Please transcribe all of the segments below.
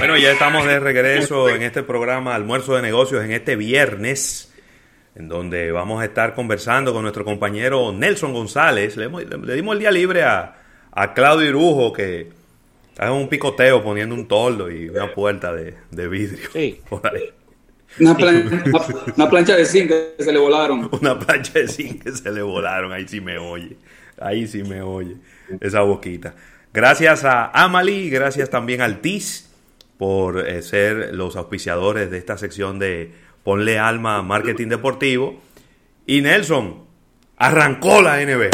Bueno, ya estamos de regreso en este programa Almuerzo de Negocios en este viernes, en donde vamos a estar conversando con nuestro compañero Nelson González. Le, dimos el día libre a, Claudio Irujo, que está en un picoteo poniendo un toldo y una puerta de, vidrio sí. Una, plancha de zinc que se le volaron. Una plancha de zinc que se le volaron, ahí sí me oye. Ahí sí me oye esa boquita. Gracias a Amali, gracias también al TIS por eh, ser los auspiciadores de esta sección de Ponle Alma Marketing Deportivo. Y Nelson, arrancó la NBA.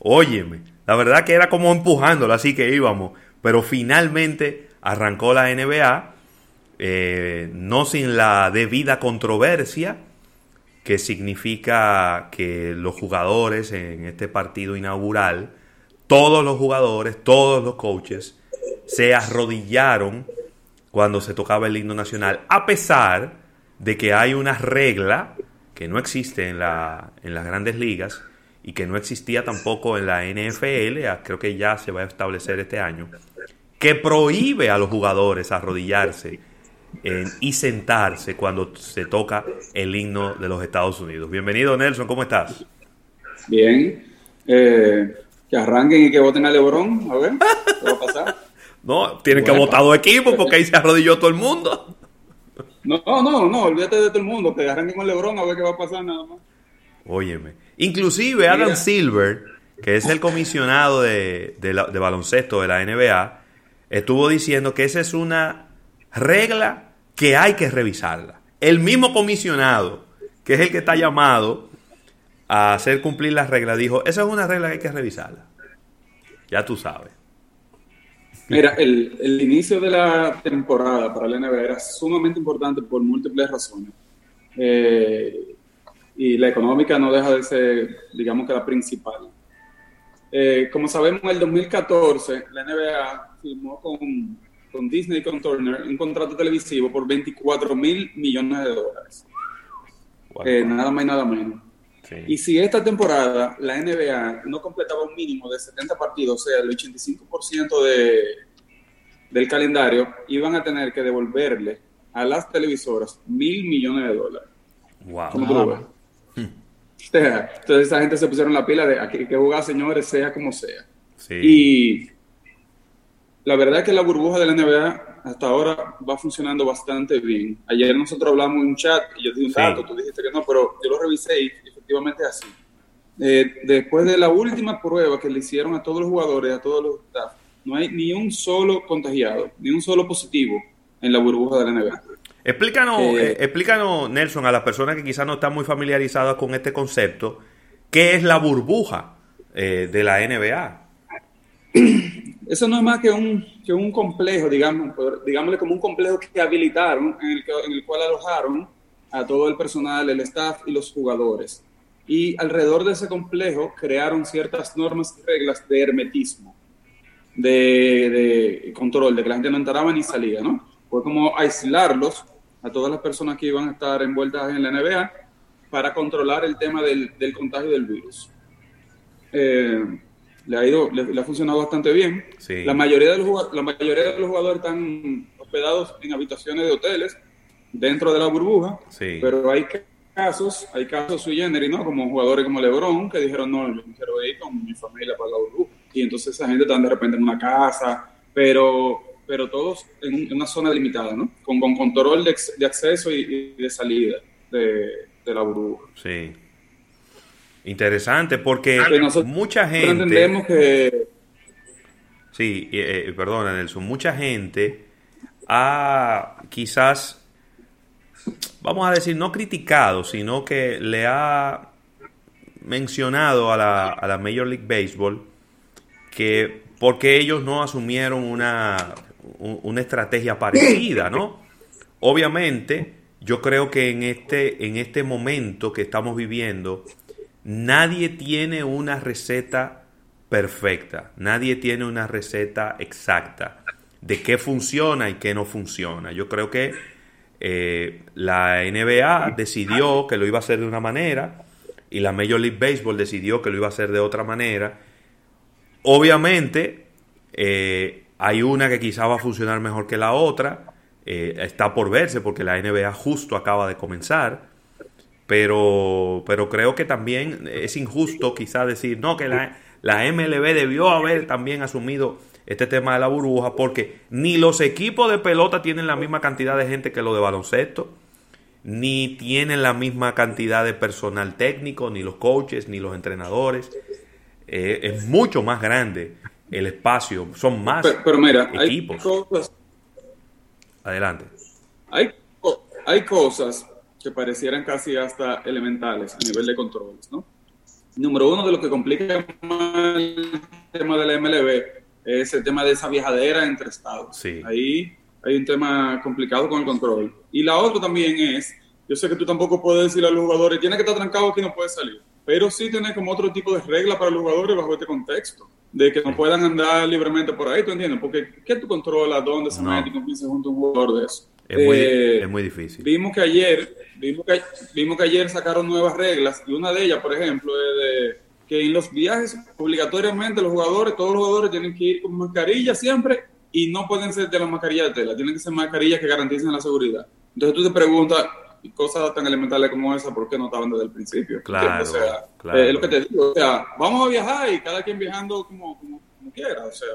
Óyeme, la verdad que era como empujándola, así que íbamos. Pero finalmente arrancó la NBA, eh, no sin la debida controversia, que significa que los jugadores en este partido inaugural, todos los jugadores, todos los coaches, se arrodillaron cuando se tocaba el himno nacional, a pesar de que hay una regla que no existe en, la, en las grandes ligas y que no existía tampoco en la NFL, ah, creo que ya se va a establecer este año, que prohíbe a los jugadores arrodillarse y sentarse cuando se toca el himno de los Estados Unidos. Bienvenido Nelson, ¿cómo estás? Bien, eh, que arranquen y que voten a Lebron, a ver, ¿qué va a pasar? No, tienen que votar dos equipos porque ahí se arrodilló todo el mundo. No, no, no, olvídate de todo el mundo, que arranquen con LeBron a ver qué va a pasar nada más. Óyeme. Inclusive Adam Silver, que es el comisionado de, de baloncesto de la NBA, estuvo diciendo que esa es una regla que hay que revisarla. El mismo comisionado, que es el que está llamado a hacer cumplir las reglas, dijo, esa es una regla que hay que revisarla. Ya tú sabes. Mira, el, inicio de la temporada para la NBA era sumamente importante por múltiples razones. Eh, y la económica no deja de ser, digamos que la principal. Eh, como sabemos, en el 2014 la NBA firmó con, con Disney y con Turner un contrato televisivo por 24 mil millones de dólares. Eh, nada más y nada menos. Y si esta temporada la NBA no completaba un mínimo de 70 partidos, o sea, el 85% de, del calendario, iban a tener que devolverle a las televisoras mil millones de dólares. Wow. entonces esa gente se pusieron la pila de aquí que jugar, señores, sea como sea. Y la verdad es que la burbuja de la NBA hasta ahora va funcionando bastante bien. Ayer nosotros hablamos en un chat y yo di un dato, tú dijiste que no, pero yo lo revisé y efectivamente así. Eh, después de la última prueba que le hicieron a todos los jugadores, a todos los staff, no hay ni un solo contagiado, ni un solo positivo en la burbuja de la NBA. Explícanos, eh, explícanos, Nelson, a las personas que quizás no están muy familiarizadas con este concepto, ¿qué es la burbuja eh, de la NBA? Eso no es más que un, que un complejo, digamos, digámosle como un complejo que habilitaron, en el, en el cual alojaron a todo el personal, el staff y los jugadores. Y alrededor de ese complejo crearon ciertas normas y reglas de hermetismo, de, control, de que la gente no entraba ni salía, ¿no? Fue como aislarlos a todas las personas que iban a estar envueltas en la NBA para controlar el tema del, contagio del virus. Eh, le ha ido, le, ha funcionado bastante bien. La, mayoría de los, la mayoría de los jugadores están hospedados en habitaciones de hoteles dentro de la burbuja, pero hay casos, hay casos sui generis, ¿no? Como jugadores como LeBron que dijeron, no, yo quiero ir con mi familia para la burbuja. Y entonces esa gente está de repente en una casa, pero, pero todos en, una zona limitada, ¿no? Con, con control de, de acceso y, de salida de, de, la burbuja. Sí. Interesante, porque mucha gente... entendemos que... Sí, eh, perdona Nelson, mucha gente ha quizás vamos a decir, no criticado, sino que le ha mencionado a la, a la Major League Baseball que porque ellos no asumieron una, una estrategia parecida, ¿no? Obviamente, yo creo que en este, en este momento que estamos viviendo, nadie tiene una receta perfecta, nadie tiene una receta exacta de qué funciona y qué no funciona. Yo creo que eh, la NBA decidió que lo iba a hacer de una manera y la Major League Baseball decidió que lo iba a hacer de otra manera. Obviamente, eh, hay una que quizá va a funcionar mejor que la otra, eh, está por verse porque la NBA justo acaba de comenzar. Pero, pero creo que también es injusto quizá decir, no, que la, la MLB debió haber también asumido este tema de la burbuja porque ni los equipos de pelota tienen la misma cantidad de gente que los de baloncesto, ni tienen la misma cantidad de personal técnico, ni los coaches, ni los entrenadores. Eh, es mucho más grande el espacio, son más pero, mira, equipos. Hay cosas, Adelante. Hay, hay cosas que parecieran casi hasta elementales a nivel de controles, ¿no? Número uno de lo que complica más el tema de la MLB es el tema de esa viajadera entre estados. Sí. Ahí hay un tema complicado con el control. Y la otra también es, yo sé que tú tampoco puedes decirle a los jugadores, tiene que estar trancado aquí no puede salir, pero sí tiene como otro tipo de regla para los jugadores bajo este contexto de que no puedan andar libremente por ahí, ¿tú entiendes? Porque ¿qué tú controlas dónde se mete y con quién se junta un jugador de eso? Es, muy, eh, es muy difícil. Vimos que ayer, vimos que, vimos que ayer sacaron nuevas reglas y una de ellas, por ejemplo, es de que en los viajes obligatoriamente los jugadores, todos los jugadores tienen que ir con mascarilla siempre y no pueden ser de la mascarilla de tela, tienen que ser mascarillas que garanticen la seguridad. Entonces tú te preguntas, cosas tan elementales como esa, ¿por qué no estaban desde el principio? Claro, o sea, claro. Eh, es lo que te digo, o sea, vamos a viajar y cada quien viajando como, como, como quiera, o sea.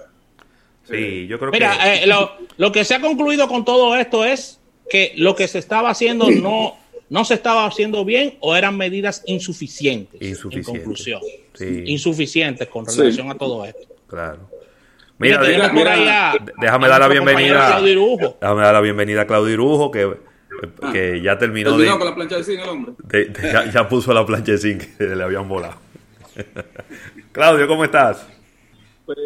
Sí, eh, yo creo Mira, que... eh, lo, lo, que se ha concluido con todo esto es que lo que se estaba haciendo no, no se estaba haciendo bien o eran medidas insuficientes. Insuficientes. En conclusión. Sí. Insuficientes con relación Sí. a todo esto. Claro. Mira, Mira, deja- tenemos por ahí a- déjame dar la bienvenida. Claudio Irujo. Déjame dar la bienvenida a Claudio Irujo, que, que ya terminó de, con la plancha de cine el hombre. de- de- ya, ya puso la plancha de zinc que le habían volado. Claudio, ¿cómo estás?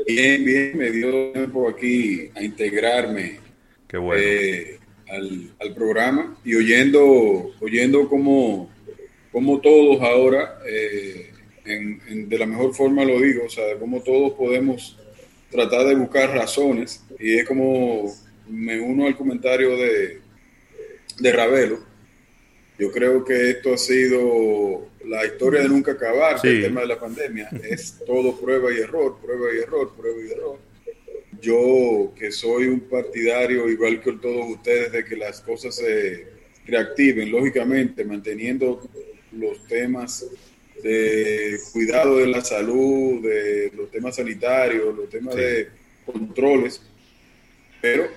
Bien, bien, me dio tiempo aquí a integrarme Qué bueno. eh, al, al programa y oyendo, oyendo cómo, cómo todos ahora, eh, en- en- de la mejor forma lo digo, o sea, cómo todos podemos tratar de buscar razones y es como me uno al comentario de, de Ravelo. Yo creo que esto ha sido la historia de nunca acabar, Sí. el tema de la pandemia es todo prueba y error, prueba y error, prueba y error. Yo, que soy un partidario, igual que todos ustedes, de que las cosas se reactiven, lógicamente, manteniendo los temas de cuidado de la salud, de los temas sanitarios, los temas Sí. de controles, pero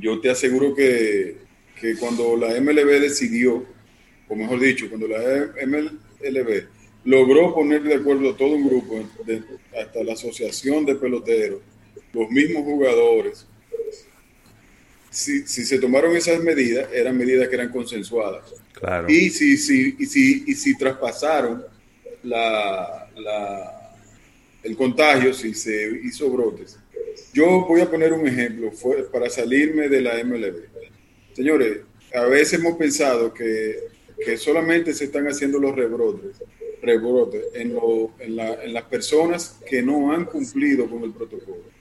yo te aseguro que, que cuando la MLB decidió, o mejor dicho, cuando la MLB logró poner de acuerdo a todo un grupo, de- hasta la asociación de peloteros, los mismos jugadores, si, si se tomaron esas medidas, eran medidas que eran consensuadas. Claro. Y si, si, y si, y si traspasaron la, la- el contagio, si se hizo brotes. Yo voy a poner un ejemplo fue, para salirme de la MLB. Señores, a veces hemos pensado que, que solamente se están haciendo los rebrotes, rebrotes en, lo- en, la- en las personas que no han cumplido con el protocolo.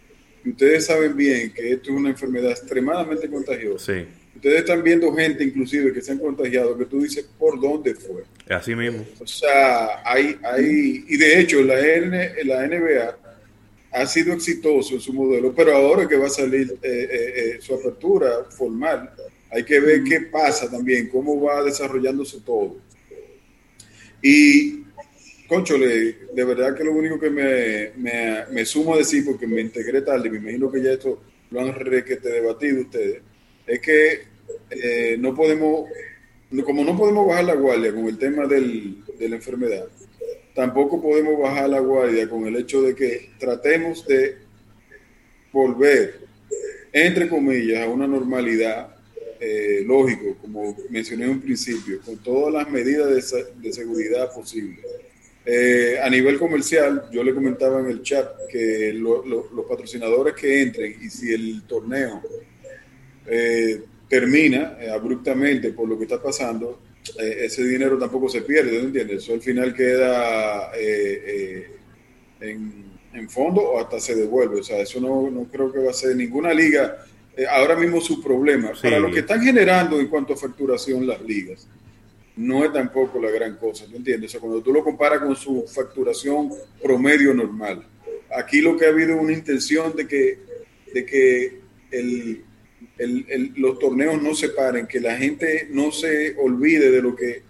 Y ustedes saben bien que esto es una enfermedad extremadamente contagiosa. Sí, Ustedes están viendo gente inclusive que se han contagiado, que tú dices, ¿por dónde fue? así mismo. O sea, hay, hay, y de hecho la, N, la NBA ha sido exitoso en su modelo, pero ahora que va a salir eh, eh, eh, su apertura formal, hay que ver qué pasa también, cómo va desarrollándose todo. Y, conchole, de verdad que lo único que me, me, me sumo a decir, porque me integré tarde, me imagino que ya esto lo han requete debatido ustedes, es que eh, no podemos, como no podemos bajar la guardia con el tema del, de la enfermedad, tampoco podemos bajar la guardia con el hecho de que tratemos de volver, entre comillas, a una normalidad, eh, lógico, como mencioné en un principio, con todas las medidas de, de seguridad posibles. Eh, a nivel comercial, yo le comentaba en el chat que lo- lo- los patrocinadores que entren y si el torneo eh, termina eh, abruptamente por lo que está pasando, eh, ese dinero tampoco se pierde, ¿no entiendes? Eso al final queda eh, en, en fondo o hasta se devuelve. O sea, eso no, no creo que va a ser ninguna liga. ahora mismo su problema. Sí. Para lo que están generando en cuanto a facturación las ligas, no es tampoco la gran cosa, ¿tú entiendes? O sea, cuando tú lo comparas con su facturación promedio normal. Aquí lo que ha habido es una intención de que, de que el, los torneos no se paren, que la gente no se olvide de lo que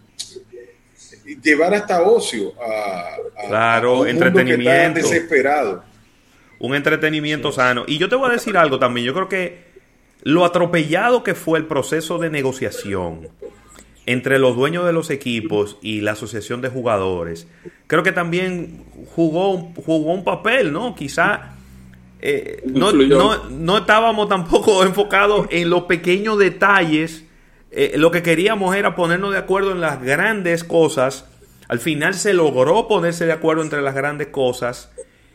llevar hasta ocio a, claro, un entretenimiento desesperado. Un entretenimiento sano. Y yo te voy a decir algo también. Yo creo que lo atropellado que fue el proceso de negociación entre los dueños de los equipos y la asociación de jugadores, creo que también jugó, jugó un papel, ¿no? Quizá eh, no, no, estábamos tampoco enfocados en los pequeños detalles. Eh, lo que queríamos era ponernos de acuerdo en las grandes cosas. Al final se logró ponerse de acuerdo entre las grandes cosas.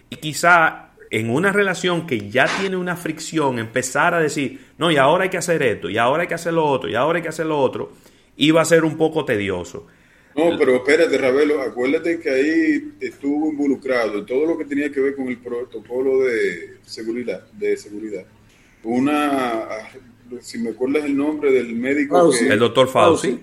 Y quizá en una relación que ya tiene una fricción, empezar a decir, no, y ahora hay que hacer esto, y ahora hay que hacer lo otro, y ahora hay que hacer lo otro iba a ser un poco tedioso. No, pero espérate, Ravelo, acuérdate que ahí estuvo involucrado en todo lo que tenía que ver con el protocolo de seguridad, de seguridad. Una, si me acuerdas el nombre del médico, el doctor Fauci.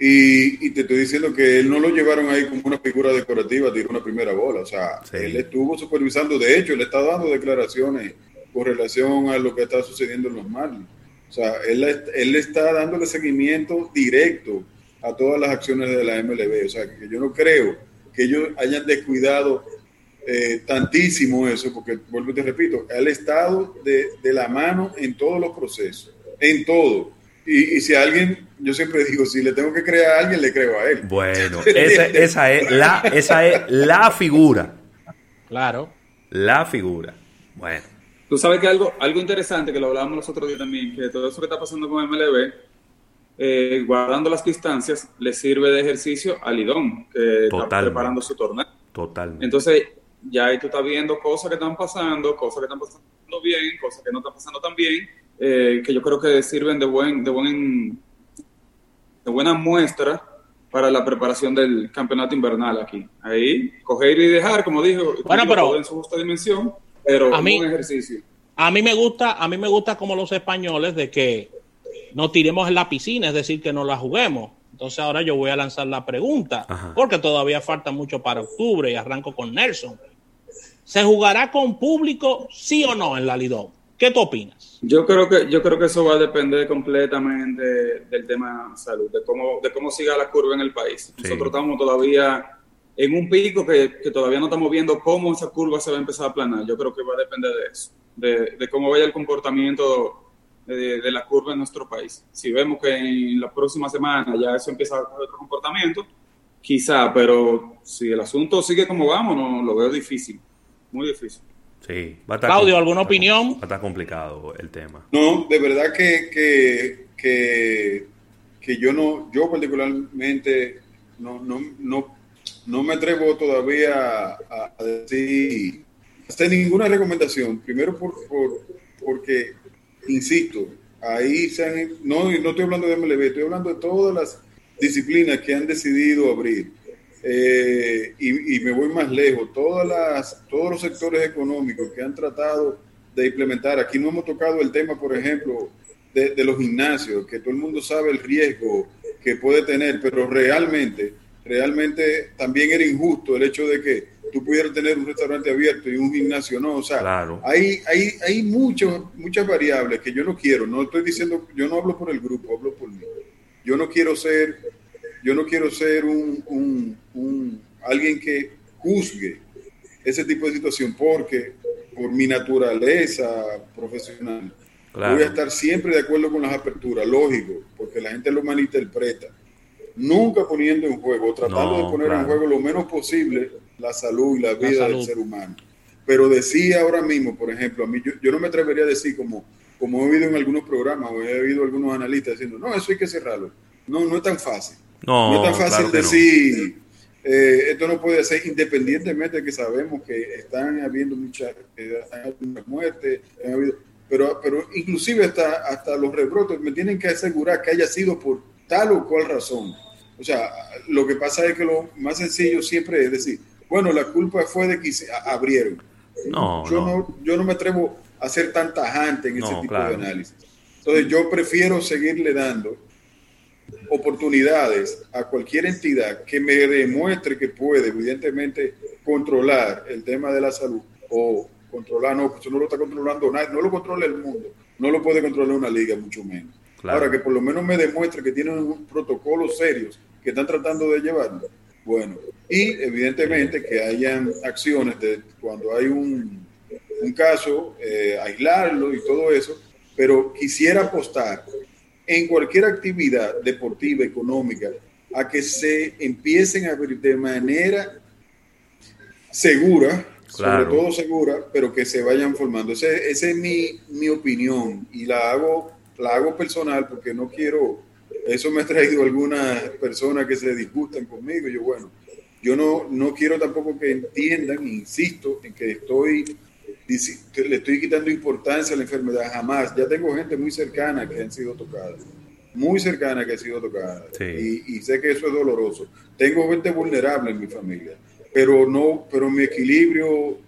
Y, te estoy diciendo que él no lo llevaron ahí como una figura decorativa, tiró una primera bola. O sea, él estuvo supervisando, de hecho, le está dando declaraciones con relación a lo que está sucediendo en los Marlins. O sea, él, él está dándole seguimiento directo a todas las acciones de la MLB. O sea, que yo no creo que ellos hayan descuidado eh, tantísimo eso, porque vuelvo y te repito, él ha estado de, de, la mano en todos los procesos, en todo. Y, y, si alguien, yo siempre digo, si le tengo que creer a alguien, le creo a él. Bueno, esa, esa, es, la, esa es la figura. Claro. La figura. Bueno. Tú sabes que algo, algo interesante, que lo hablábamos los otros días también, que todo eso que está pasando con MLB, eh, guardando las distancias, le sirve de ejercicio al Lidón, que está preparando su torneo. Totalmente. Entonces, ya ahí tú estás viendo cosas que están pasando, cosas que están pasando bien, cosas que no están pasando tan bien, eh, que yo creo que sirven de buen, de buen, de buena muestra para la preparación del campeonato invernal aquí. Ahí, coger y dejar, como dijo, bueno, pero, en su justa dimensión, pero a mí, un ejercicio. A mí me gusta, a mí me gusta como los españoles de que no tiremos en la piscina, es decir, que no la juguemos. Entonces ahora yo voy a lanzar la pregunta, porque todavía falta mucho para octubre y arranco con Nelson. ¿Se jugará con público, sí o no, en la Lidón? ¿Qué tú opinas? Yo creo que yo creo que eso va a depender completamente del tema salud, de cómo de cómo siga la curva en el país. Nosotros estamos todavía en un pico que, todavía no estamos viendo cómo esa curva se va a empezar a aplanar. Yo creo que va a depender de eso, de, cómo vaya el comportamiento de, la curva en nuestro país. Si vemos que en la próxima semana ya eso empieza a coger otro comportamiento, quizá, pero si el asunto sigue como vamos, no, lo veo difícil, muy difícil. Sí, va a estar Claudio, ¿alguna opinión? Va a estar complicado el tema. No, de verdad que, que, que, que yo no, yo particularmente no, no, no no me atrevo todavía a, decir, hacer ninguna recomendación. Primero por, porque, insisto, ahí se han, no, no estoy hablando de MLB, estoy hablando de todas las disciplinas que han decidido abrir. Eh, y, me voy más lejos, todas las, todos los sectores económicos que han tratado de implementar, aquí no hemos tocado el tema, por ejemplo, de, de los gimnasios, que todo el mundo sabe el riesgo que puede tener, pero realmente realmente también era injusto el hecho de que tú pudieras tener un restaurante abierto y un gimnasio no. O sea, hay, hay, hay muchas variables que yo no quiero. No estoy diciendo, yo no hablo por el grupo, hablo por mí. Yo no quiero ser, yo no quiero ser un, un, un alguien que juzgue ese tipo de situación porque por mi naturaleza profesional voy a estar siempre de acuerdo con las aperturas, lógico, porque la gente lo malinterpreta nunca poniendo en juego, tratando de poner en juego lo menos posible la salud y la vida del ser humano. Pero decía ahora mismo, por ejemplo, a mí yo, no me atrevería a decir como, como he oído en algunos programas o he oído algunos analistas diciendo, no, eso hay que cerrarlo. No, no es tan fácil. No, es tan fácil decir, eh, esto no puede ser independientemente de que sabemos que están habiendo muchas muertes, pero, pero inclusive hasta, hasta los rebrotes me tienen que asegurar que haya sido por tal o cual razón. O sea, lo que pasa es que lo más sencillo siempre es decir, bueno, la culpa fue de que abrieron. No, yo no. yo no me atrevo a ser tan tajante en ese tipo de análisis. Entonces yo prefiero seguirle dando oportunidades a cualquier entidad que me demuestre que puede, evidentemente, controlar el tema de la salud o controlar, no, eso no lo está controlando nadie, no lo controla el mundo, no lo puede controlar una liga, mucho menos. Ahora que por lo menos me demuestre que tienen un protocolo serios que están tratando de llevarlo. Bueno, y evidentemente que hayan acciones de cuando hay un, un caso, eh, aislarlo y todo eso, pero quisiera apostar en cualquier actividad deportiva, económica, a que se empiecen a abrir de manera segura, sobre todo segura, pero que se vayan formando. Esa es mi, mi opinión y la hago, la hago personal porque no quiero, eso me ha traído algunas personas que se disgustan conmigo. Yo, bueno, yo no, no quiero tampoco que entiendan, insisto, en que estoy le estoy quitando importancia a la enfermedad, jamás. Ya tengo gente muy cercana que han sido tocadas, muy cercana que ha sido tocada, y, sé que eso es doloroso. Tengo gente vulnerable en mi familia, pero no, pero mi equilibrio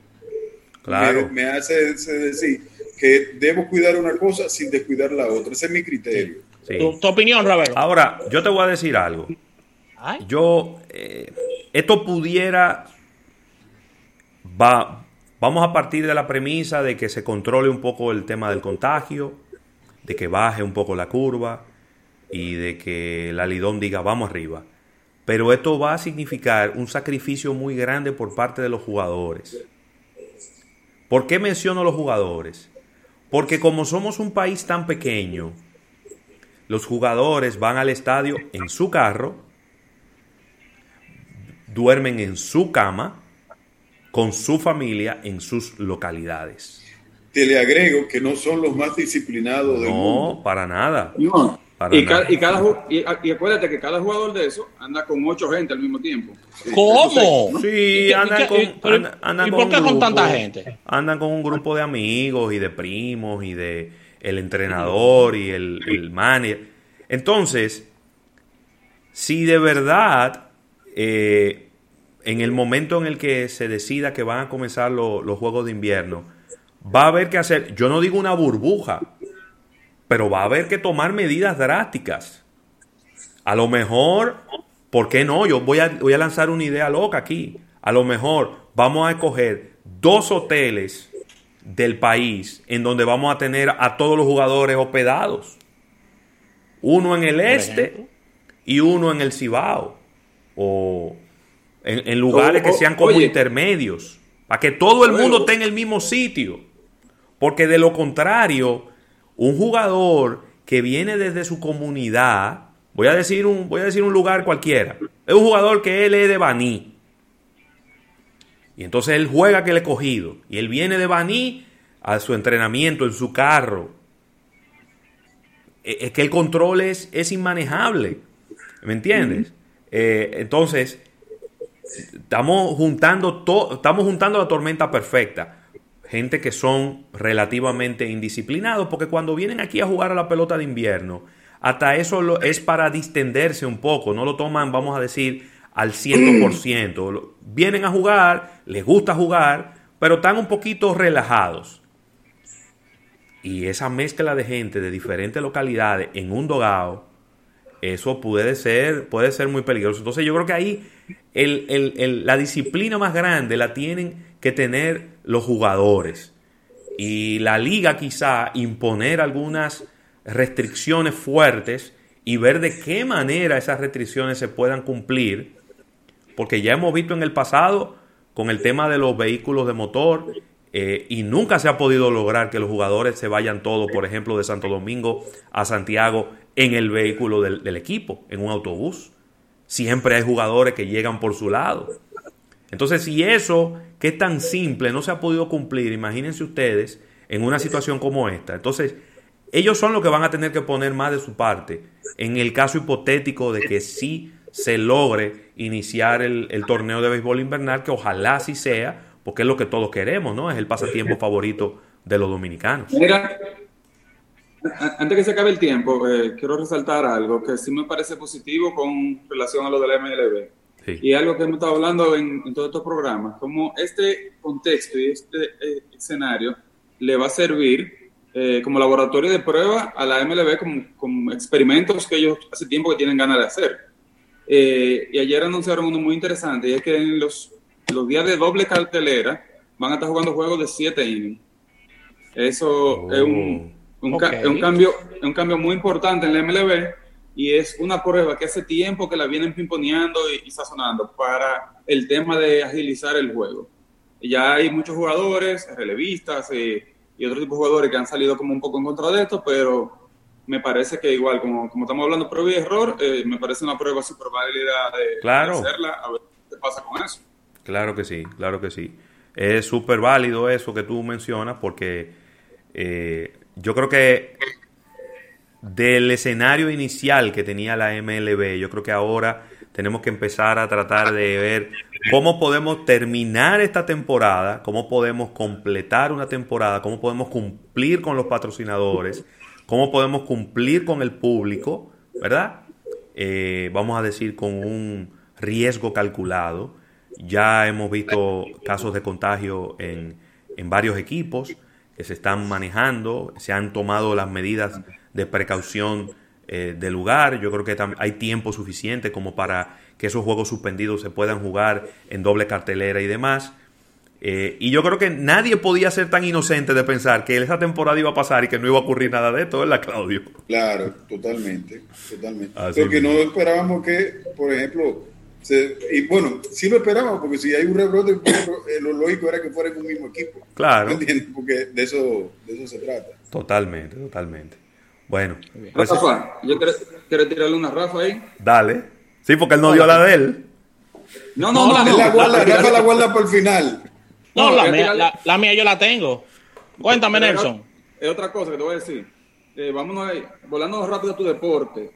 claro. me, hace decir que debo cuidar una cosa sin descuidar la otra. Ese es mi criterio. ¿Tu, opinión, Roberto? Ahora, yo te voy a decir algo. Yo, eh, esto pudiera, va, Vamos a partir de la premisa de que se controle un poco el tema del contagio, de que baje un poco la curva y de que la Lidón diga vamos arriba. Pero esto va a significar un sacrificio muy grande por parte de los jugadores. ¿Por qué menciono los jugadores? Porque como somos un país tan pequeño, los jugadores van al estadio en su carro, duermen en su cama, con su familia en sus localidades. Te le agrego que no son los más disciplinados del mundo. No, para nada. Y, Cada, y, acuérdate que cada jugador de eso anda con ocho gente al mismo tiempo. ¿Cómo? Sí, andan con, ¿Y por qué con tanta gente? Andan con un grupo de amigos y de primos y de el entrenador y el, el manager. Entonces, si de verdad eh, en el momento en el que se decida que van a comenzar los Juegos de Invierno, va a haber que hacer, yo no digo una burbuja, pero va a haber que tomar medidas drásticas. A lo mejor, ¿por qué no? Yo voy a, voy a lanzar una idea loca aquí. A lo mejor vamos a escoger dos hoteles del país en donde vamos a tener a todos los jugadores hospedados. Uno en el este y uno en el Cibao. O en, lugares que sean como intermedios, para que todo el mundo esté en el mismo sitio. Porque de lo contrario, un jugador que viene desde su comunidad, voy a decir un, voy a decir un lugar cualquiera, es un jugador que él es de Baní. Y entonces él juega que le he cogido. Y él viene de Baní a su entrenamiento en su carro. E, es que el control es, es inmanejable. ¿Me entiendes? Eh, entonces, estamos juntando, estamos juntando la tormenta perfecta. Gente que son relativamente indisciplinados, porque cuando vienen aquí a jugar a la pelota de invierno, hasta eso es para distenderse un poco, no lo toman, vamos a decir, al 100%. Vienen a jugar, les gusta jugar, pero están un poquito relajados. Y esa mezcla de gente de diferentes localidades en un dogado, eso puede ser, puede ser muy peligroso. Entonces yo creo que ahí la disciplina más grande la tienen que tener los jugadores. Y la liga quizá imponer algunas restricciones fuertes y ver de qué manera esas restricciones se puedan cumplir. Porque ya hemos visto en el pasado con el tema de los vehículos de motor eh, y nunca se ha podido lograr que los jugadores se vayan todos, por ejemplo, de Santo Domingo a Santiago en el vehículo del, equipo, en un autobús. Siempre hay jugadores que llegan por su lado. Entonces, si eso, que es tan simple, no se ha podido cumplir, imagínense ustedes en una situación como esta. Entonces, ellos son los que van a tener que poner más de su parte en el caso hipotético de que sí se logre iniciar el, el torneo de béisbol invernal, que ojalá sí sea, porque es lo que todos queremos, ¿no? Es el pasatiempo favorito de los dominicanos. Mira, antes que se acabe el tiempo, eh, quiero resaltar algo que sí me parece positivo con relación a lo de la MLB. Y algo que hemos estado hablando en, todos estos programas, como este contexto y este eh, escenario le va a servir eh, como laboratorio de prueba a la MLB como, experimentos que ellos hace tiempo que tienen ganas de hacer. y ayer anunciaron uno muy interesante, y es que en los, los días de doble cartelera van a estar jugando juegos de 7 innings. Eso es un, Un es un cambio, un cambio muy importante en la MLB y es una prueba que hace tiempo que la vienen pimponeando y, sazonando para el tema de agilizar el juego. Ya hay muchos jugadores, relevistas y, y otro tipo de jugadores que han salido como un poco en contra de esto, pero me parece que igual, como, como estamos hablando de prueba y error, eh, me parece una prueba súper válida de, claro. hacerla, a ver qué pasa con eso. Claro que sí, claro que sí. Es súper válido eso que tú mencionas porque eh, yo creo que del escenario inicial que tenía la MLB, yo creo que ahora tenemos que empezar a tratar de ver cómo podemos terminar esta temporada, cómo podemos completar una temporada, cómo podemos cumplir con los patrocinadores cómo podemos cumplir con el público, ¿verdad? Eh, vamos a decir, con un riesgo calculado. Ya hemos visto casos de contagio en, varios equipos que se están manejando, se han tomado las medidas de precaución eh, del lugar. Yo creo que hay tiempo suficiente como para que esos juegos suspendidos se puedan jugar en doble cartelera y demás. Eh, y yo creo que nadie podía ser tan inocente de pensar que esa temporada iba a pasar y que no iba a ocurrir nada de esto, ¿verdad, Claudio? Claro, totalmente, totalmente. porque no esperábamos que, por ejemplo, y bueno, sí lo esperábamos, porque si hay un rebrote, eh, lo lógico era que fuera en un mismo equipo. Claro. entiendes? Porque de eso, de eso se trata. Totalmente, totalmente. Bueno. Rafa, yo quiero, tirarle una Rafa ahí. Dale. Sí, porque él no dio la de él. No, no, no. no, La guarda, Rafa la guarda por el final. No, la, mía, yo la tengo. Cuéntame, Nelson. Es otra cosa que te voy a decir. Eh, vámonos ahí, volando rápido a tu deporte.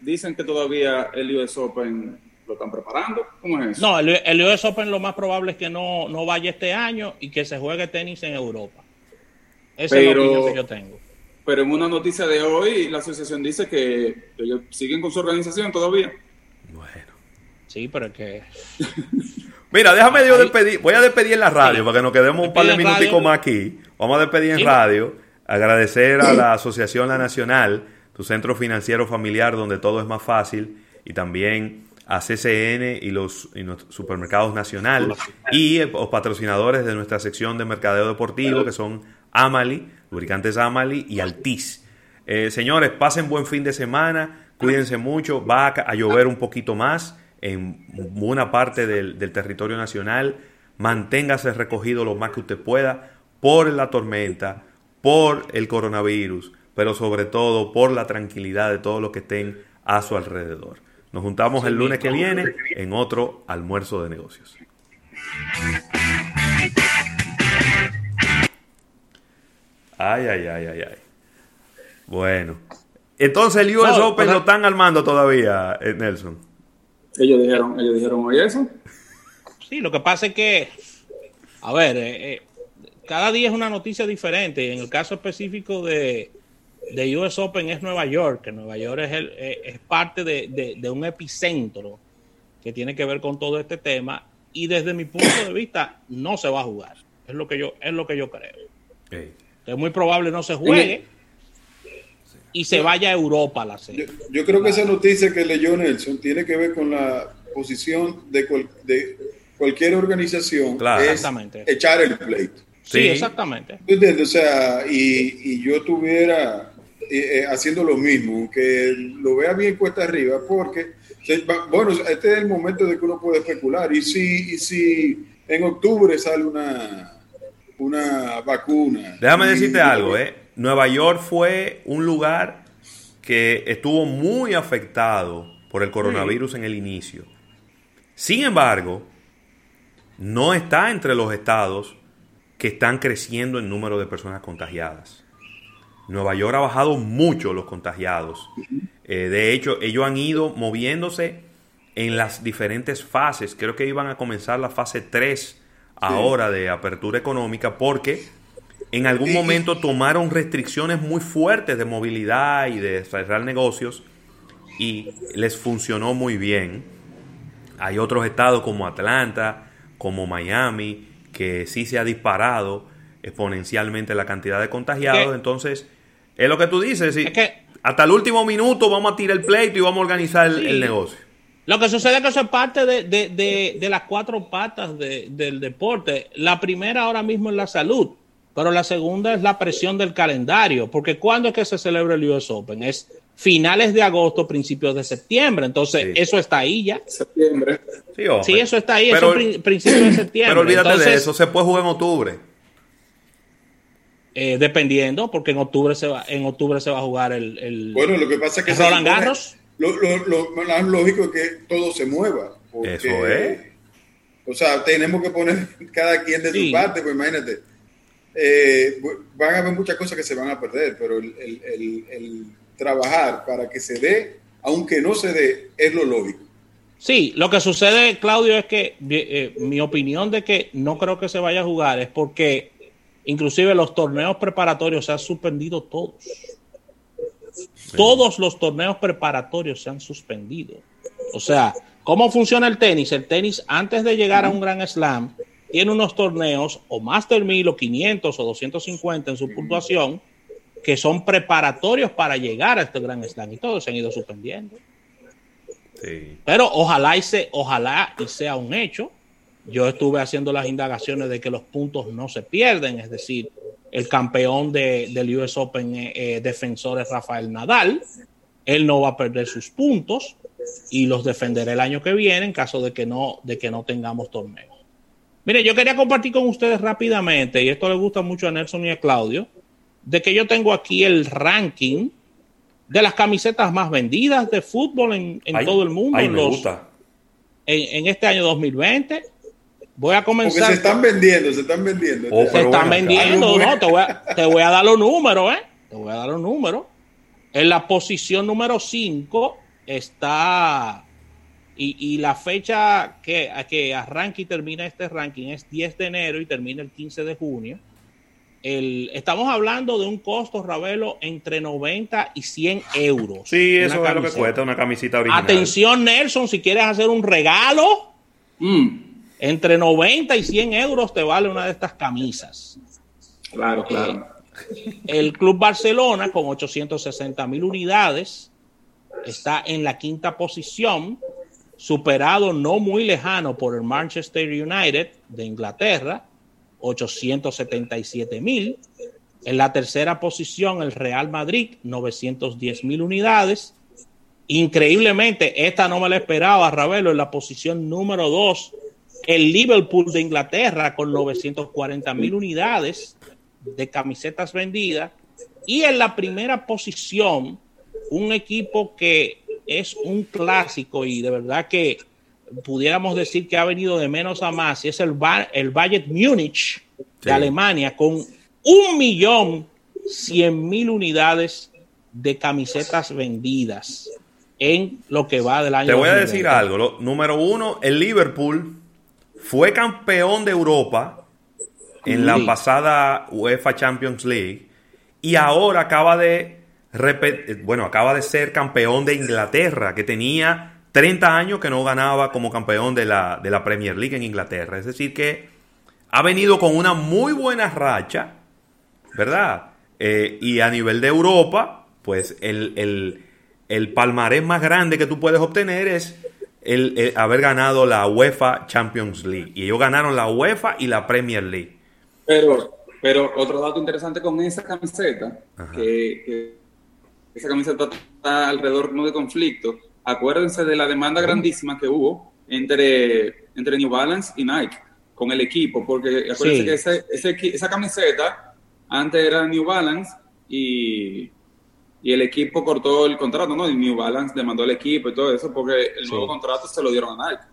Dicen que todavía el US Open lo están preparando. ¿Cómo es eso? No, el, US Open lo más probable es que no, no vaya este año y que se juegue tenis en Europa. Esa es la opinión que yo tengo. Pero en una noticia de hoy, la asociación dice que ellos siguen con su organización todavía. Bueno. Sí, pero es que. Mira, déjame yo despedir. Voy a despedir en la radio para que nos quedemos un par de minuticos más aquí. Vamos a despedir en radio. Agradecer a la Asociación La Nacional, tu centro financiero familiar donde todo es más fácil. Y también a CCN y los, supermercados nacional y los patrocinadores de nuestra sección de mercadeo deportivo que son Amali, lubricantes Amali y Altis. Eh, señores, pasen buen fin de semana, cuídense mucho, va a llover un poquito más en buena parte del, territorio nacional. Manténgase recogido lo más que usted pueda por la tormenta, por el coronavirus, pero sobre todo por la tranquilidad de todos los que estén a su alrededor. Nos juntamos el lunes que viene en otro almuerzo de negocios. Ay, ay, ay, ay, ay. Bueno. Entonces el US Open lo están armando todavía, eh, Nelson. Ellos dijeron, ellos dijeron hoy eso. Sí, lo que pasa es que, a ver, eh, eh, cada día es una noticia diferente. En el caso específico de, de US Open es Nueva York, que Nueva York es, el, eh, es parte de, de, un epicentro que tiene que ver con todo este tema y desde mi punto de vista no se va a jugar. Es lo que yo, es lo que yo creo. Es muy probable no se juegue y se vaya a Europa la serie. Yo, creo que esa noticia que leyó Nelson tiene que ver con la posición de, de cualquier organización. Claro, exactamente. Echar el pleito. Sí, exactamente. O sea, y, y yo estuviera eh, eh, haciendo lo mismo, que lo vea bien cuesta arriba, porque, bueno, este es el momento de que uno puede especular. Y si, y si en octubre sale una, una vacuna. Déjame decirte algo, ¿eh? Nueva York fue un lugar que estuvo muy afectado por el coronavirus en el inicio. Sin embargo, no está entre los estados que están creciendo en número de personas contagiadas. Nueva York ha bajado mucho los contagiados. Eh, de hecho, ellos han ido moviéndose en las diferentes fases. Creo que iban a comenzar la fase 3 ahora de apertura económica porque en algún momento tomaron restricciones muy fuertes de movilidad y de cerrar negocios y les funcionó muy bien. Hay otros estados como Atlanta, como Miami, que sí se ha disparado exponencialmente la cantidad de contagiados. Entonces, es lo que tú dices, hasta el último minuto vamos a tirar el pleito y vamos a organizar el, negocio. Lo que sucede es que eso es parte de, las cuatro patas del deporte. La primera ahora mismo es la salud pero la segunda es la presión del calendario, porque ¿cuándo es que se celebra el US Open? Es finales de agosto, principios de septiembre, entonces eso está ahí ya. Septiembre. Sí, eso está ahí, eso es principios de septiembre. Pero olvídate de eso, se puede jugar en octubre. Eh, dependiendo, porque en octubre se va, en octubre se va a jugar el, bueno, lo que pasa es que Roland Garros. Lo, lo, lógico es que todo se mueva. Eso es. O sea, tenemos que poner cada quien de su parte, pues imagínate. Eh, van a haber muchas cosas que se van a perder, pero el, trabajar para que se dé, aunque no se dé, es lo lógico. Sí, lo que sucede, Claudio, es que eh, mi opinión de que no creo que se vaya a jugar es porque inclusive los torneos preparatorios se han suspendido todos. Todos los torneos preparatorios se han suspendido. O sea, ¿cómo funciona el tenis? El tenis, antes de llegar a un gran slam, tiene unos torneos o Master 1000 o 500 o 250 en su puntuación que son preparatorios para llegar a este gran slam y todos se han ido suspendiendo. Pero ojalá y, ojalá y sea un hecho. Yo estuve haciendo las indagaciones de que los puntos no se pierden, es decir, el campeón del US Open eh, eh, defensor es Rafael Nadal. Él no va a perder sus puntos y los defenderá el año que viene en caso de que no, de que no tengamos torneo. Mire, yo quería compartir con ustedes rápidamente, y esto le gusta mucho a Nelson y a Claudio, de que yo tengo aquí el ranking de las camisetas más vendidas de fútbol en, todo el mundo en, en, este año 2020. Voy a comenzar. Porque se están vendiendo, se están vendiendo. Oh, se están vendiendo, no, te voy, a, te voy a dar los números, ¿eh? Te voy a dar los números. En la posición número 5 está y, la fecha que, que arranca y termina este ranking es 10 de enero y termina el 15 de junio. El, estamos hablando de un costo, Ravelo, entre 90 y 100 euros. Sí, eso es lo que cuesta una camisita original. Atención, Nelson, si quieres hacer un regalo, mm. Entre 90 y 100 euros te vale una de estas camisas. Claro, claro. Eh, el Club Barcelona, con 860 mil unidades, está en la quinta posición superado no muy lejano por el Manchester United de Inglaterra, 877 mil. En la tercera posición, el Real Madrid, 910 mil unidades. Increíblemente, esta no me la esperaba, Ravelo, en la posición número dos, el Liverpool de Inglaterra, con 940 mil unidades de camisetas vendidas. Y en la primera posición, un equipo que es un clásico y de verdad que pudiéramos decir que ha venido de menos a más, y es el, el Bayern Múnich de Alemania con un millón cien mil unidades de camisetas vendidas en lo que va del año. Te voy a decir algo. número uno, el Liverpool fue campeón de Europa en la pasada UEFA Champions League y ahora acaba de bueno, acaba de ser campeón de Inglaterra, que tenía 30 años que no ganaba como campeón de la, de la Premier League en Inglaterra. Es decir, que ha venido con una muy buena racha, ¿verdad? Eh, y a nivel de Europa, pues el, palmarés más grande que tú puedes obtener es el, haber ganado la UEFA Champions League. Y ellos ganaron la UEFA y la Premier League. Pero, pero otro dato interesante con esa camiseta, que esa camiseta está alrededor no de conflicto. Acuérdense de la demanda grandísima que hubo entre, entre New Balance y Nike con el equipo, porque acuérdense que ese, esa camiseta antes era New Balance y, y, el equipo cortó el contrato, ¿no? Y New Balance demandó al equipo y todo eso porque el nuevo contrato se lo dieron a Nike.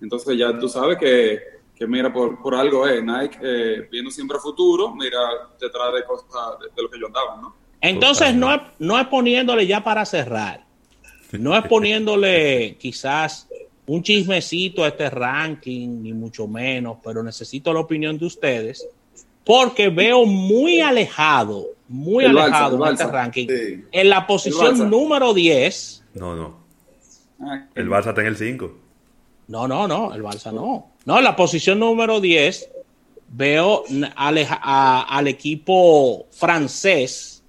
Entonces ya tú sabes que, que mira, por, por algo es Nike eh, viendo siempre futuro, mira detrás de cosas de, de lo que yo andaba, ¿no? Entonces, no es, no es poniéndole ya para cerrar, no es poniéndole quizás un chismecito a este ranking, ni mucho menos, pero necesito la opinión de ustedes, porque veo muy alejado, muy alejado este ranking. En la posición número 10. No, no. Ah, el Barça está en el 5. No, no, no, el Barça no. No, en la posición número 10 veo al equipo francés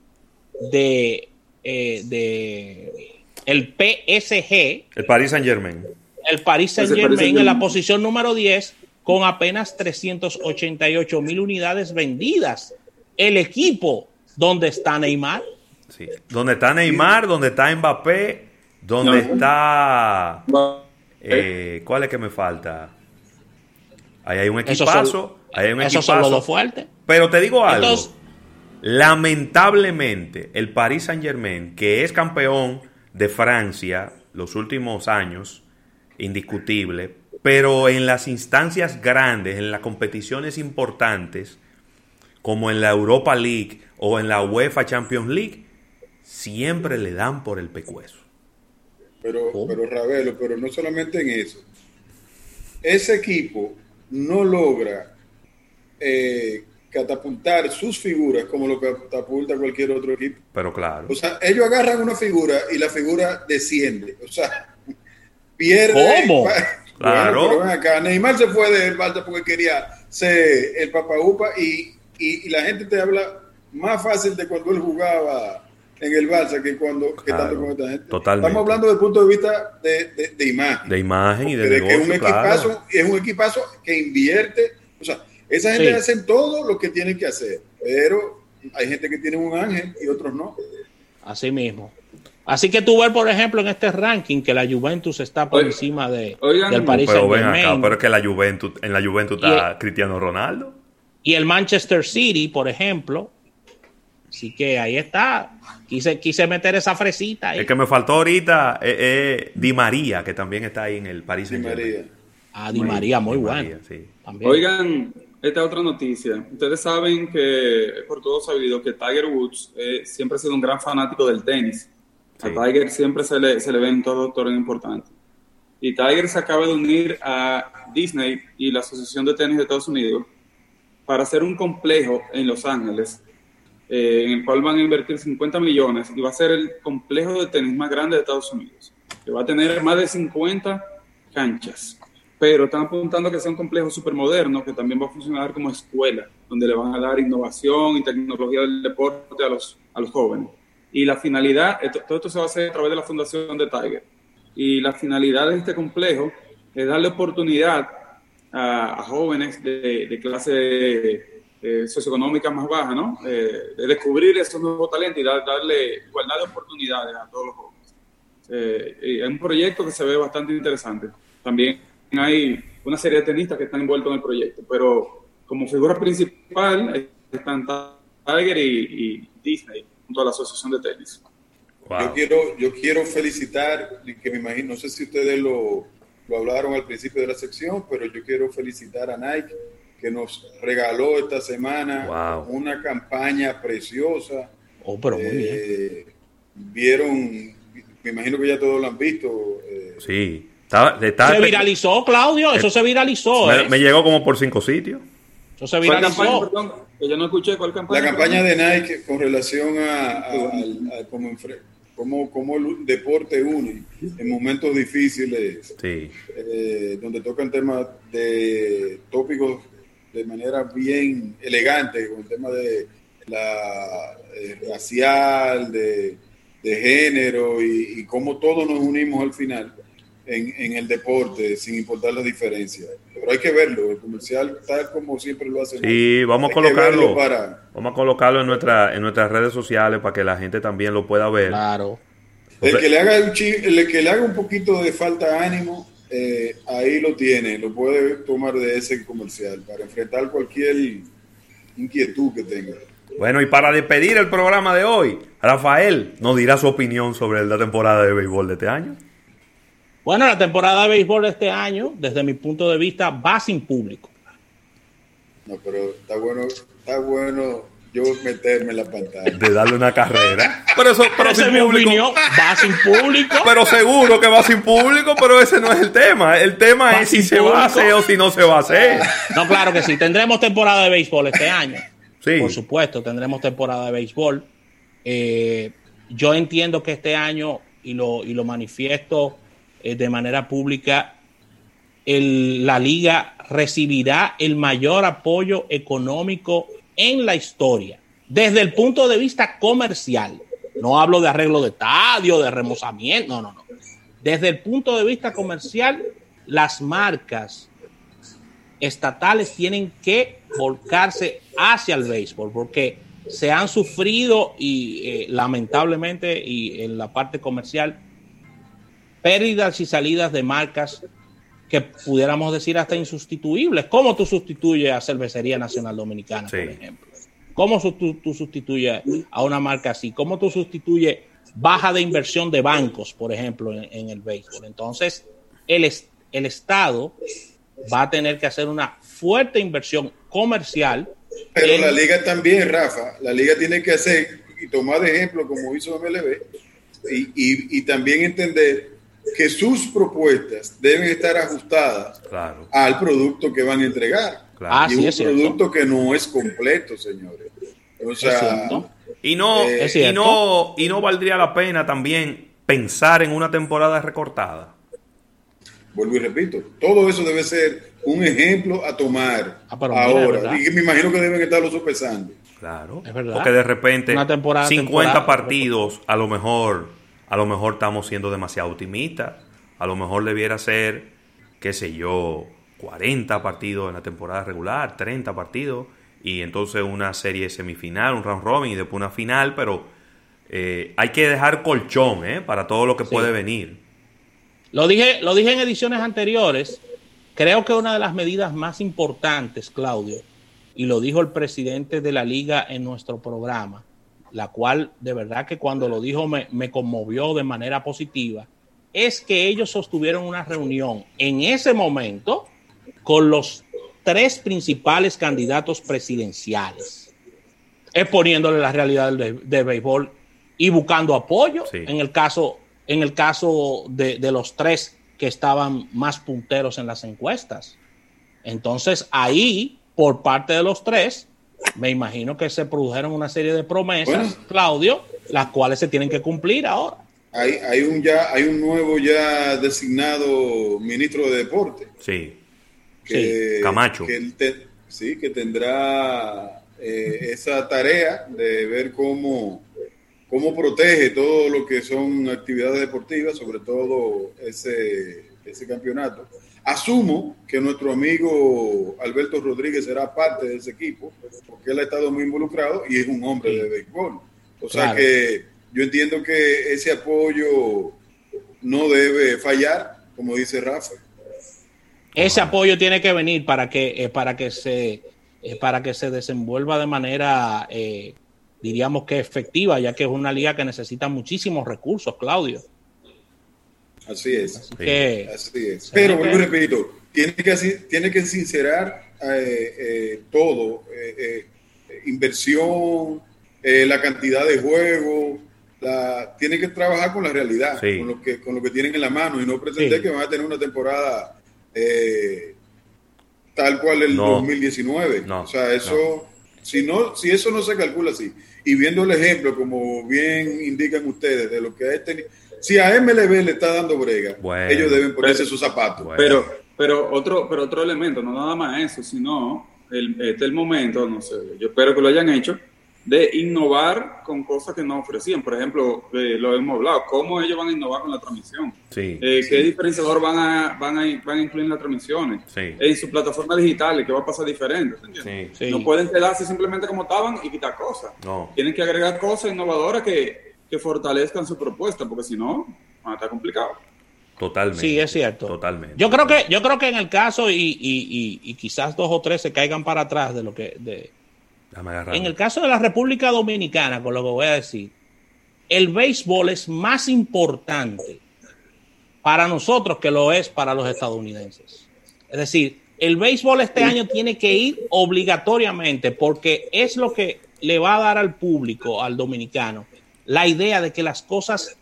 de, eh, de el PSG. El Paris Saint Germain. El Paris Saint Germain en la posición número 10 con apenas 388 mil unidades vendidas el equipo donde está Neymar. Sí. Donde está Neymar, donde está Mbappé, donde está... Eh, ¿Cuál es que me falta? Ahí hay un equipazo. ahí hay un equipazo. son los dos fuertes. Pero te digo algo. lamentablemente, el Paris Saint Germain, que es campeón de Francia los últimos años, indiscutible, pero en las instancias grandes, en las competiciones importantes, como en la Europa League o en la UEFA Champions League, siempre le dan por el pecueso. Pero, pero Ravelo, pero no solamente en eso. Ese equipo no logra eh, catapultar sus figuras como lo catapulta cualquier otro equipo. Pero claro. O sea, ellos agarran una figura y la figura desciende. O sea, pierde. ¿Cómo? claro. acá. Neymar se fue del Barça porque quería ser el papaupa y, y, la gente te habla más fácil de cuando él jugaba en el Barça que cuando que tanto con esta gente. Totalmente. Estamos hablando desde el punto de vista de, de, imagen. De imagen y de, negocio, que es un equipazo, es un equipazo que invierte. O sea, esa gente hace todo lo que tienen que hacer, pero hay gente que tiene un ángel y otros no. Así mismo. Así que tú ves, por ejemplo, en este ranking que la Juventus está por encima de, del Paris pero pero es que la Juventus, en la Juventus está Cristiano Ronaldo. Y el Manchester City, por ejemplo. Así que ahí está. Quise, quise meter esa fresita ahí. El que me faltó ahorita es, Di María, que también está ahí en el Paris Saint Germain. Ah, Di María, muy bueno. Oigan, esta otra noticia. Ustedes saben que por todo sabido que Tiger Woods eh, siempre ha sido un gran fanático del tenis. A Tiger siempre se le, se le ven todos los torneos importantes. Y Tiger se acaba de unir a Disney y la Asociación de Tenis de Estados Unidos para hacer un complejo en Los Ángeles, eh, en el cual van a invertir 50 millones y va a ser el complejo de tenis más grande de Estados Unidos, que va a tener más de 50 canchas pero están apuntando que sea un complejo súper moderno que también va a funcionar como escuela, donde le van a dar innovación y tecnología del deporte a los, a los jóvenes. Y la finalidad, todo esto se va a hacer a través de la Fundación de Tiger. Y la finalidad de este complejo es darle oportunidad a, jóvenes de, de clase eh, socioeconómica más baja, ¿no? Eh, de descubrir esos nuevos talentos y darle igualdad de oportunidades a todos los jóvenes. Eh, es un proyecto que se ve bastante interesante. También hay una serie de tenistas que están envueltos en el proyecto, pero como figura principal están Tiger y, Disney junto a la Asociación de Tenis. Yo, quiero, yo quiero felicitar, que me imagino, no sé si ustedes lo, lo hablaron al principio de la sección, pero yo quiero felicitar a Nike que nos regaló esta semana una campaña preciosa. Oh, pero muy bien. Eh, vieron, me imagino que ya todos lo han visto. Eh, sí se viralizó, Claudio, eso se viralizó. Me, ¿eh? me, llegó como por cinco sitios. Eso se viralizó. yo no escuché cuál campaña. La campaña de Nike con relación a, cómo, cómo, el deporte une en momentos difíciles, sí. eh, donde tocan temas de tópicos de manera bien elegante, con el tema de la eh, racial, de, de género y, y cómo todos nos unimos al final en, el deporte, sin importar la diferencia. Pero hay que verlo, el comercial tal como siempre lo hacen. Sí, vamos a colocarlo. Vamos a colocarlo en, nuestra, en nuestras redes sociales para que la gente también lo pueda ver. Claro. El que le haga un, el que le haga un poquito de falta de ánimo, eh, ahí lo tiene, lo puede tomar de ese comercial para enfrentar cualquier inquietud que tenga. Bueno, y para despedir el programa de hoy, Rafael nos dirá su opinión sobre la temporada de béisbol de este año. Bueno, la temporada de béisbol de este año, desde mi punto de vista, va sin público. No, pero está bueno, está bueno yo meterme en la pantalla. De darle una carrera. Pero eso, pero sin público. va sin público. Pero seguro que va sin público, pero ese no es el tema. El tema es si se va a hacer o si no se va a hacer. No, claro que sí. Tendremos temporada de béisbol este año. Sí. Por supuesto, tendremos temporada de béisbol. Eh, yo entiendo que este año, y lo, y lo manifiesto eh, de manera pública, la liga recibirá el mayor apoyo económico en la historia, desde el punto de vista comercial. No hablo de arreglo de estadio, de remozamiento, no, no, no. Desde el punto de vista comercial, las marcas estatales tienen que volcarse hacia el béisbol, porque se han sufrido y eh, lamentablemente y en la parte comercial pérdidas y salidas de marcas que pudiéramos decir hasta insustituibles. ¿Cómo tú sustituyes a Cervecería Nacional Dominicana, por ejemplo? ¿Cómo tú, sustituyes a una marca así? ¿Cómo tú sustituyes baja de inversión de bancos, por ejemplo, en, el béisbol? Entonces, el, el Estado va a tener que hacer una fuerte inversión comercial. Pero la liga también, Rafa, la liga tiene que hacer y tomar de ejemplo como hizo MLB y, y también entender que sus propuestas deben estar ajustadas al producto que van a entregar. Claro. y ah, un producto que no es completo, señores. O sea, y no, eh, y no, y no valdría la pena también pensar en una temporada recortada. Vuelvo y repito, todo eso debe ser un ejemplo a tomar ah, ahora. y me imagino que deben estarlo sopesando. Claro, porque de repente 50 partidos a lo mejor a lo mejor estamos siendo demasiado optimistas. A lo mejor debiera ser, qué sé yo, 40 partidos en la temporada regular, 30 partidos, y entonces una serie semifinal, un round robin y después una final, pero eh, hay que dejar colchón ¿eh? para todo lo que puede venir. Lo dije, lo dije en ediciones anteriores. Creo que una de las medidas más importantes, Claudio, y lo dijo el presidente de la liga en nuestro programa, la cual de verdad que cuando lo dijo me, conmovió de manera positiva, es que ellos sostuvieron una reunión en ese momento con los tres principales candidatos presidenciales, exponiéndole la realidad del, béisbol y buscando apoyo en el caso, en el caso de, de los tres que estaban más punteros en las encuestas. Entonces ahí, por parte de los tres, me imagino que se produjeron una serie de promesas, Claudio, las cuales se tienen que cumplir ahora. Hay, hay, un ya, hay un nuevo ya designado ministro de deporte. Sí. Camacho. Que sí, que tendrá eh, esa tarea de ver cómo, cómo protege todo lo que son actividades deportivas, sobre todo ese, ese campeonato. Asumo que nuestro amigo Alberto Rodríguez será parte de ese equipo, porque él ha estado muy involucrado y es un hombre de béisbol. O sea que yo entiendo que ese apoyo no debe fallar, como dice Rafa. Ese apoyo tiene que venir para que, eh, para que se eh, para que se desenvuelva de manera, eh, diríamos que efectiva, ya que es una liga que necesita muchísimos recursos, Claudio. Así es. Así, es. Pero, vuelvo y repito, tiene que, tiene que sincerar eh, eh, todo, eh, inversión, la cantidad de juegos, la, tiene que trabajar con la realidad, con, lo que, con lo que tienen en la mano y no pretender que van a tener una temporada tal cual el 2019. o sea, eso, si, no, si eso no se calcula así, y viendo el ejemplo, como bien indican ustedes, de lo que ha tenido si a MLB le está dando brega, ellos deben ponerse sus zapatos. Pero, pero, otro, pero otro elemento, no nada más eso, sino el, este es el momento, no sé, yo espero que lo hayan hecho, de innovar con cosas que no ofrecían. Por ejemplo, eh, lo hemos hablado, cómo ellos van a innovar con la transmisión. Sí, eh, ¿Qué diferenciador van a, van, a, van a incluir en las transmisiones? Sí. En su plataforma digital, ¿qué va a pasar diferente? No pueden quedarse simplemente como estaban y quitar cosas. No. Tienen que agregar cosas innovadoras que que fortalezcan su propuesta, porque si no, va a estar complicado. Totalmente. Sí, es cierto. Totalmente. Yo creo que, yo creo que en el caso, y, y, quizás dos o tres se caigan para atrás de lo que. De, en el caso de la República Dominicana, con lo que voy a decir, el béisbol es más importante para nosotros que lo es para los estadounidenses. Es decir, el béisbol este año tiene que ir obligatoriamente porque es lo que le va a dar al público, al dominicano, la idea de que las cosas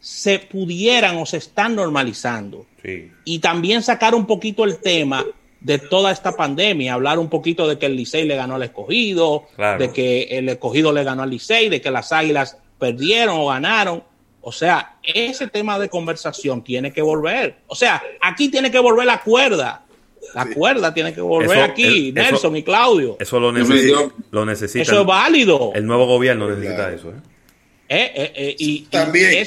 se pudieran o se están normalizando. Y también sacar un poquito el tema de toda esta pandemia, hablar un poquito de que el Licey le ganó al escogido, de que el escogido le ganó al Licey, de que las águilas perdieron o ganaron. O sea, ese tema de conversación tiene que volver. O sea, aquí tiene que volver la cuerda. La cuerda tiene que volver aquí, Nelson y Claudio. Eso lo, necesita. Eso es válido. El nuevo gobierno necesita eso. ¿eh? Eh, eh, y, también,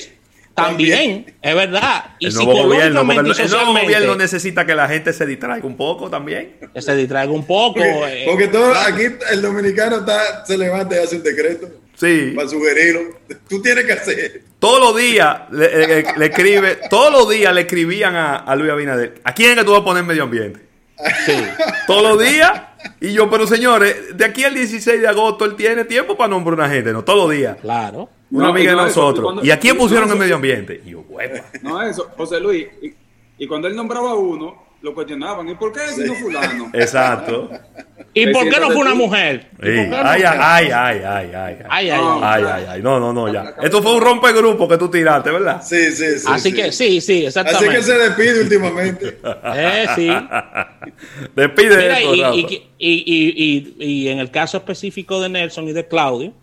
También, es verdad. Y el nuevo gobierno, el, nuevo gobierno necesita que la gente se distraiga un poco también. Que se distraiga un poco. Porque, eh, todo, aquí el dominicano está, se levanta y hace un decreto. Sí. Para sugerirlo. Tú tienes que hacer. Todos los días le, escribe, todos los días le escribían a, a Luis Abinader. ¿A quién es que tú vas a poner medio ambiente? Sí. Todos los días. Y yo, pero señores, de aquí al 16 de agosto él tiene tiempo para nombrar una gente, ¿no? Todos los días. Claro. Una amiga de nosotros. ¿Y a quién pusieron en medio ambiente? Y yo, hueva. No, eso, José Luis. Y, cuando él nombraba a uno, lo cuestionaban. ¿Y por qué sí. no fulano? Exacto. ¿Y por qué no fue una mujer? Ay, ay, ay, ay, ay, ay. Ay, ay, ay. No, no, no, ya. Esto fue un rompegrupo que tú tiraste, ¿verdad? Sí, sí, sí. Así que, sí, sí, exactamente. Así que se despide últimamente. eh, sí. Despide. Mira, esto, y, y, y, y en el caso específico de Nelson y de Claudio,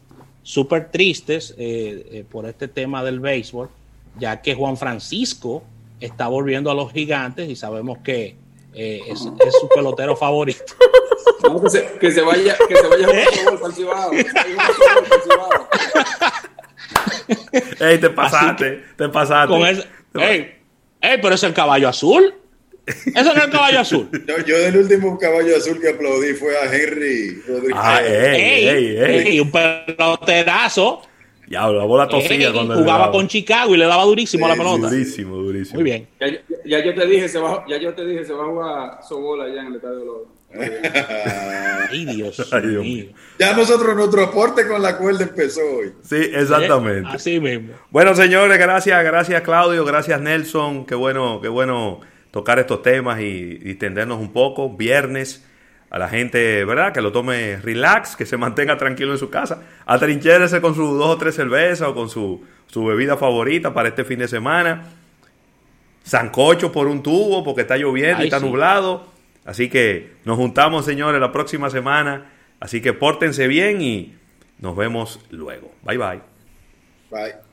súper tristes eh, eh, por este tema del béisbol, ya que Juan Francisco está volviendo a los gigantes y sabemos que eh, es, su pelotero favorito. que, se, que, se, vaya, que se vaya Ey, te pasaste, te pasaste. Con ey, ey, pero es el caballo azul. Eso no es el caballo azul. yo del último caballo azul que aplaudí fue a Henry Rodríguez. Ah, ey, ey, ey, un peloterazo ya, la bola tosía cuando jugaba con Chicago y le daba durísimo a la pelota. Durísimo, durísimo. Muy bien. Ya, yo te dije, se va, ya yo te dije, se va a jugar su bola allá en el estadio de los. Ay, Dios, Ay, Dios mío. Ya nosotros nuestro aporte con la cuerda empezó hoy. Sí, exactamente. Así mismo. Bueno, señores, gracias, gracias Claudio, gracias Nelson. Qué bueno, qué bueno tocar estos temas y, y tendernos un poco. Viernes a la gente, ¿verdad? Que lo tome relax, que se mantenga tranquilo en su casa. Atrinchérese con sus dos o tres cervezas o con su, su bebida favorita para este fin de semana. Sancocho por un tubo porque está lloviendo y está nublado. Así que nos juntamos, señores, la próxima semana. Así que pórtense bien y nos vemos luego. Bye bye. Bye.